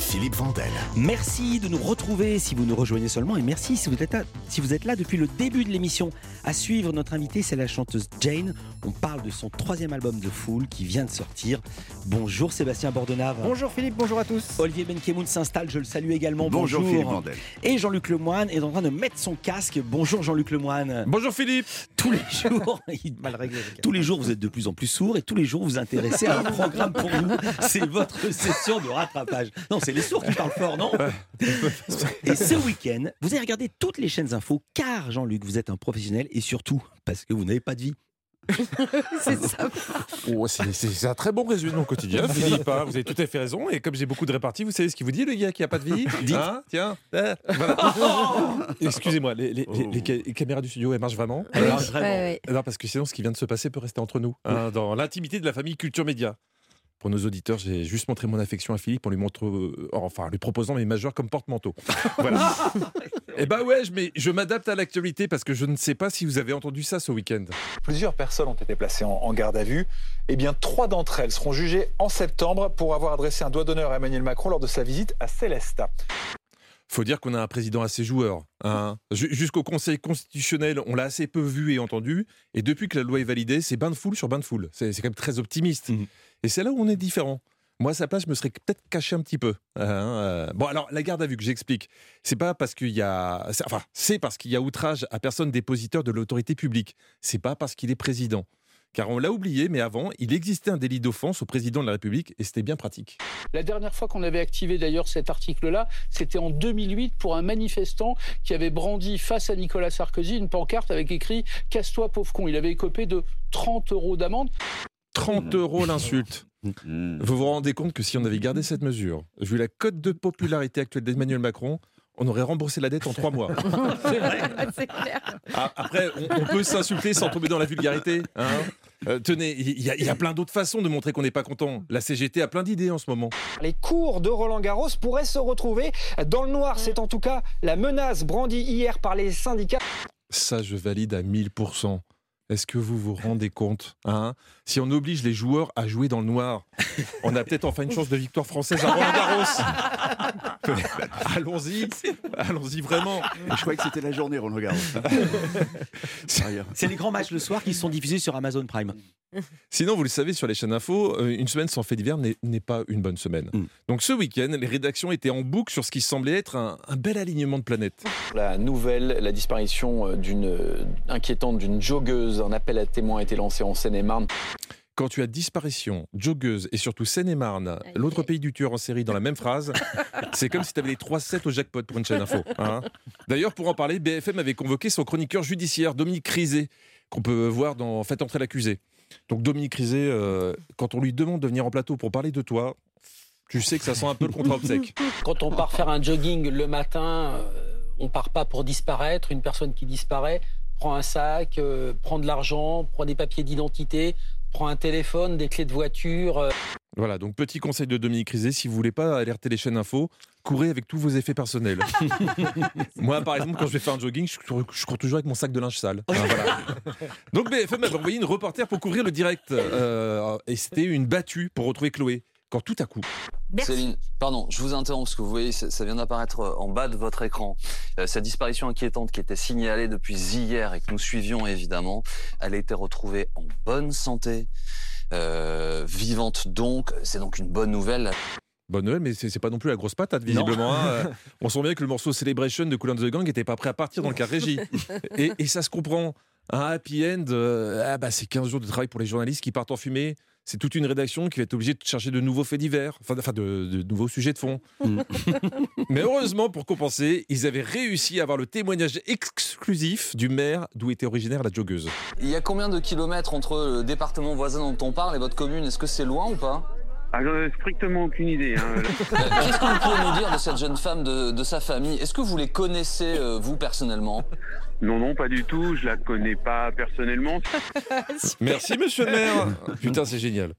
Philippe Vandel. Merci de nous retrouver si vous nous rejoignez seulement et merci si vous êtes là, si vous êtes là depuis le début de l'émission. À suivre, notre invitée, c'est la chanteuse Jane. On parle de son troisième album de Fool qui vient de sortir. Bonjour Sébastien Bordenave. Bonjour Philippe, bonjour à tous. Olivier Benkemoun s'installe, je le salue également. Bonjour, Philippe Vandel. Et Jean-Luc Lemoine est en train de mettre son casque. Bonjour Jean-Luc Lemoine. Bonjour Philippe. Tous les jours, il- Mal réglé. tous les jours, vous êtes de plus en plus sourd et tous les jours, vous vous intéressez à un programme pour nous. C'est votre session de rattrapage. Non, c'est les sourds qui parlent fort, non Et ce week-end, vous avez regardé toutes les chaînes infos car, Jean-Luc, vous êtes un professionnel et surtout parce que vous n'avez pas de vie. C'est ça. Oh, c'est- c'est c'est un très bon résumé de mon quotidien, Philippe. hein. Vous avez tout à fait raison. Et comme j'ai beaucoup de réparties, vous savez ce qu'il vous dit, le gars qui a pas de vie Dites. Hein Tiens. voilà. Excusez-moi, les, les- les- les ca- les caméras du studio, elles marchent vraiment Alors, Alors, vraiment. Non, parce que sinon, ce qui vient de se passer peut rester entre nous, hein, dans l'intimité de la famille Culture Média. Pour nos auditeurs, j'ai juste montré mon affection à Philippe en lui montre, euh, enfin, en lui proposant mes majeurs comme porte-manteau. Voilà. Eh ben ouais, je, mais je m'adapte à l'actualité parce que je ne sais pas si vous avez entendu ça ce week-end. Plusieurs personnes ont été placées en, en garde à vue. Eh bien, trois d'entre elles seront jugées en septembre pour avoir adressé un doigt d'honneur à Emmanuel Macron lors de sa visite à Célestat. Faut dire qu'on a un président assez joueur. hein. Ju- Jusqu'au Conseil constitutionnel, on l'a assez peu vu et entendu. Et depuis que la loi est validée, c'est bain de foule sur bain de foule. C'est quand même très optimiste. Mhm. Et c'est là où on est différent. Moi, à sa place, je me serais peut-être caché un petit peu. hein, euh. Bon, alors, la garde à vue que j'explique, c'est pas parce qu'il y a. Enfin, c'est parce qu'il y a outrage à personne dépositeur de l'autorité publique. C'est pas parce qu'il est président. Car on l'a oublié, mais avant, il existait un délit d'offense au président de la République et c'était bien pratique. La dernière fois qu'on avait activé d'ailleurs cet article-là, c'était en 2008 pour un manifestant qui avait brandi face à Nicolas Sarkozy une pancarte avec écrit Casse-toi pauvre con. Il avait écopé de 30 euros d'amende. 30 euros l'insulte. Vous vous rendez compte que si on avait gardé cette mesure, vu la cote de popularité actuelle d'Emmanuel Macron, on aurait remboursé la dette en trois mois. C'est clair. Ah, Après, on, on peut s'insulter sans tomber dans la vulgarité. hein. Euh, tenez, il y, a- il y a plein d'autres façons de montrer qu'on n'est pas content. La CGT a plein d'idées en ce moment. Les cours de Roland Garros pourraient se retrouver dans le noir. C'est en tout cas la menace brandie hier par les syndicats. Ça, je valide à 1000%. Est-ce que vous vous rendez compte hein? Si on oblige les joueurs à jouer dans le noir, on a peut-être enfin une chance de victoire française à Roland Garros. allons-y, allons-y vraiment. Je croyais que c'était la journée, Roland Garros. Sérieux. C'est les grands matchs le soir qui sont diffusés sur Amazon Prime. Sinon, vous le savez, sur les chaînes info, euh, une semaine sans fait divers n'est pas une bonne semaine. Mm. Donc ce week-end, les rédactions étaient en boucle sur ce qui semblait être un, un bel alignement de planètes. La nouvelle, la disparition euh, d'une euh, inquiétante d'une joggeuse, un appel à témoins a été lancé en Seine-et-Marne. Quand tu as disparition, joggeuse et surtout Seine-et-Marne, l'autre pays du tueur en série dans la même phrase, c'est comme si tu avais les 3 7 au jackpot pour une chaîne info. hein. D'ailleurs, pour en parler, BFM avait convoqué son chroniqueur judiciaire, Dominique Crizet, qu'on peut voir dans Faites entrer l'accusé. Donc Dominique Crizet, euh, quand on lui demande de venir en plateau pour parler de toi, tu sais que ça sent un peu le contrat obsèque. Quand on part faire un jogging le matin, euh, on part pas pour disparaître. Une personne qui disparaît prend un sac, euh, prend de l'argent, prend des papiers d'identité, prend un téléphone, des clés de voiture. euh, Voilà, donc petit conseil de Dominique Rizet, si vous voulez pas alerter les chaînes info, courez avec tous vos effets personnels. Moi, par exemple, quand je vais faire un jogging, je cours, je cours toujours avec mon sac de linge sale. Voilà. Donc BFM avait envoyé une reporter pour couvrir le direct. euh, et c'était une battue pour retrouver Chloé. Quand tout à coup, Céline, pardon, je vous interromps parce que vous voyez, ça, ça vient d'apparaître euh, en bas de votre écran. Euh, cette disparition inquiétante qui était signalée depuis hier et que nous suivions évidemment, elle a été retrouvée en bonne santé, euh, vivante donc. C'est donc une bonne nouvelle. bonne Noël, mais c'est pas non plus la grosse patate, visiblement. hein. Euh, On sent bien que le morceau Celebration de Cool and the Gang n'était pas prêt à partir dans le car régie. Et, et ça se comprend. Un happy end, euh, ah bah c'est 15 jours de travail pour les journalistes qui partent en fumée. C'est toute une rédaction qui va être obligée de chercher de nouveaux faits divers, enfin, enfin de, de nouveaux sujets de fond. Mais heureusement, pour compenser, ils avaient réussi à avoir le témoignage exclusif du maire d'où était originaire la joggeuse. Il y a combien de kilomètres entre le département voisin dont on parle et votre commune? Est-ce que c'est loin ou pas? Ah, j'en ai strictement aucune idée. hein. Qu'est-ce que vous pouvez nous dire de cette jeune femme, de, de sa famille Est-ce que vous les connaissez, euh, vous, personnellement? Non, non, pas du tout. Je la connais pas personnellement. Merci, monsieur le maire. Putain, c'est génial.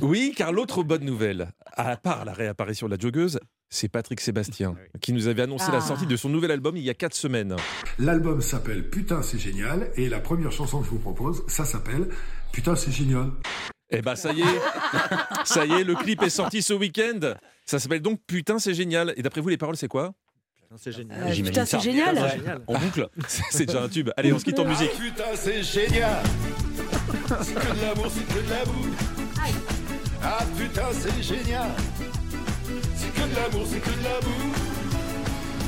Oui, car l'autre bonne nouvelle, à part la réapparition de la joggeuse, c'est Patrick Sébastien, qui nous avait annoncé Ah. la sortie de son nouvel album il y a quatre semaines. L'album s'appelle Putain c'est génial et la première chanson que je vous propose, ça s'appelle Putain c'est génial. Eh ben ça y est, ça y est, le clip est sorti ce week-end. Ça s'appelle donc Putain c'est génial. Et d'après vous les paroles c'est quoi? C'est génial. Euh, J'imagine putain, ça. c'est génial. En boucle. C'est déjà un tube. Allez, on se quitte en musique. putain, c'est génial C'est que de l'amour, c'est que de l'amour Ah putain, c'est génial C'est que de l'amour, c'est que de l'amour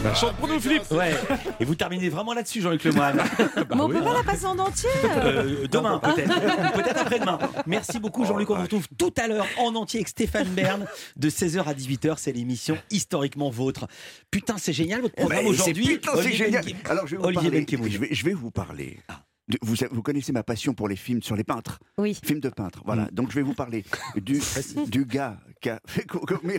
Bah, chante pour nous, Philippe. Ouais. Et vous terminez vraiment là-dessus, Jean-Luc Lemoyne. Mais on peut pas la passer en entier. Euh, demain, peut-être. Ou peut-être après-demain. Merci beaucoup, Jean-Luc. On vous retrouve tout à l'heure en entier avec Stéphane Bern de 16h à 18h. C'est l'émission historiquement vôtre. Putain, c'est génial votre programme aujourd'hui. putain, c'est génial. Benguim. Alors, je vais vous Olivier parler. Benkemoun. Je vais, je vais vous parler. de- vous, vous connaissez ma passion pour les films sur les peintres. Oui. Films de peintres. Voilà. Donc, je vais vous parler du, du gars qui a. Mais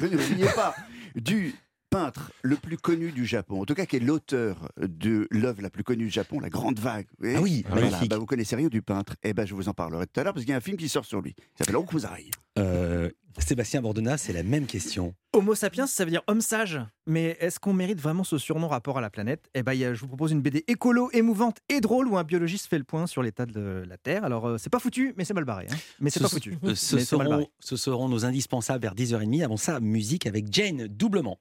pas. Du peintre le plus connu du Japon, en tout cas qui est l'auteur de l'œuvre la plus connue du Japon, La Grande Vague. Vous voyez Ah oui, Voilà, magnifique. bah, vous connaissez rien du peintre. Eh ben, je vous en parlerai tout à l'heure parce qu'il y a un film qui sort sur lui. Il s'appelle Okuzai. Euh, Sébastien Bordona, c'est la même question. Homo sapiens, ça veut dire homme sage. Mais est-ce qu'on mérite vraiment ce surnom rapport à la planète? Eh ben, je vous propose une BD écolo, émouvante et drôle où un biologiste fait le point sur l'état de la Terre. Alors, euh, c'est pas foutu, mais c'est mal barré. hein. Mais c'est Ce pas foutu. euh, Ce Mais c'est mal seront, barré. ce seront nos indispensables vers 10h30. Avant ça, musique avec Jane, doublement.